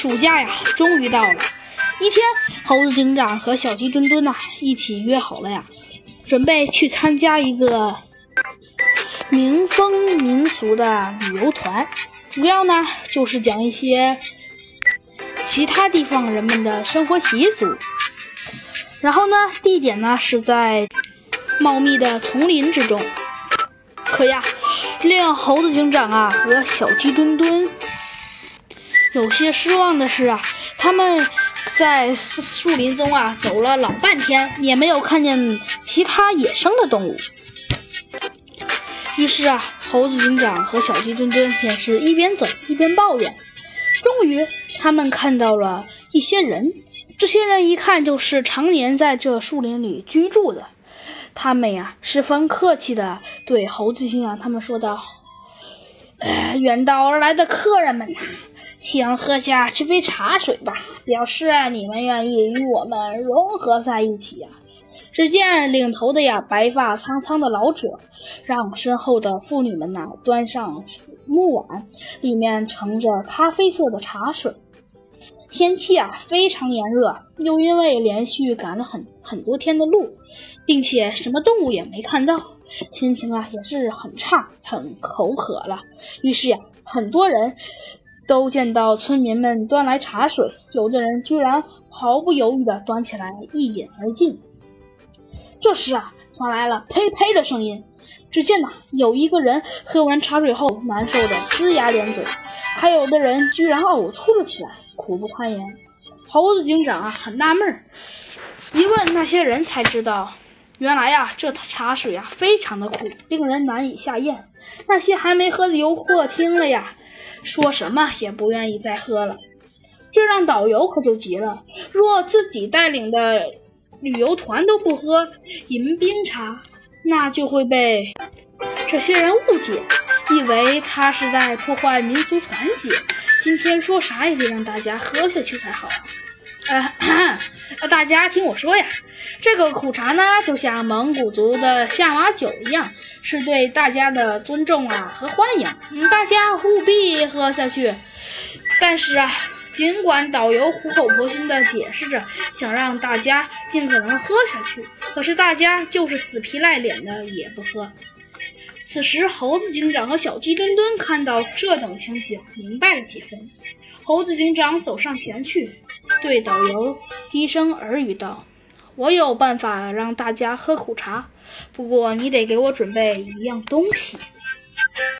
暑假呀，终于到了。一天，猴子警长和小鸡墩墩呐一起约好了呀，准备去参加一个民风民俗的旅游团，主要呢就是讲一些其他地方人们的生活习俗。然后呢，地点呢是在茂密的丛林之中。可呀，令猴子警长啊和小鸡墩墩有些失望的是啊，他们。在树林中啊，走了老半天，也没有看见其他野生的动物。于是啊，猴子警长和小鸡墩墩便是一边走一边抱怨。终于，他们看到了一些人，这些人一看就是常年在这树林里居住的。他们呀，十分客气地对猴子警长他们说道：“呃，远道而来的客人们呐。”请喝下这杯茶水吧，表示你们愿意与我们融合在一起呀。只见领头的呀，白发苍苍的老者，让身后的妇女们呐端上木碗，里面盛着咖啡色的茶水。天气啊非常炎热，又因为连续赶了很很多天的路，并且什么动物也没看到，心情啊也是很差，很口渴了。于是呀，很多人。都见到村民们端来茶水，有的人居然毫不犹豫地端起来一饮而尽。这时啊，传来了呸呸的声音。只见呐，有一个人喝完茶水后难受的龇牙咧嘴，还有的人居然呕吐了起来，苦不堪言。猴子警长啊，很纳闷儿，一问那些人才知道，原来呀，这茶水呀非常的苦，令人难以下咽。那些还没喝的游客听了呀。说什么也不愿意再喝了，这让导游可就急了。若自己带领的旅游团都不喝迎宾茶，那就会被这些人误解，以为他是在破坏民族团结。今天说啥也得让大家喝下去才好。呃，大家听我说呀，这个苦茶呢，就像蒙古族的夏瓦酒一样，是对大家的尊重啊和欢迎，嗯，大家务必喝下去。但是啊，尽管导游苦口婆心的解释着，想让大家尽可能喝下去，可是大家就是死皮赖脸的也不喝。此时，猴子警长和小鸡墩墩看到这等情形，明白了几分。猴子警长走上前去。对导游低声耳语道：“我有办法让大家喝苦茶，不过你得给我准备一样东西。”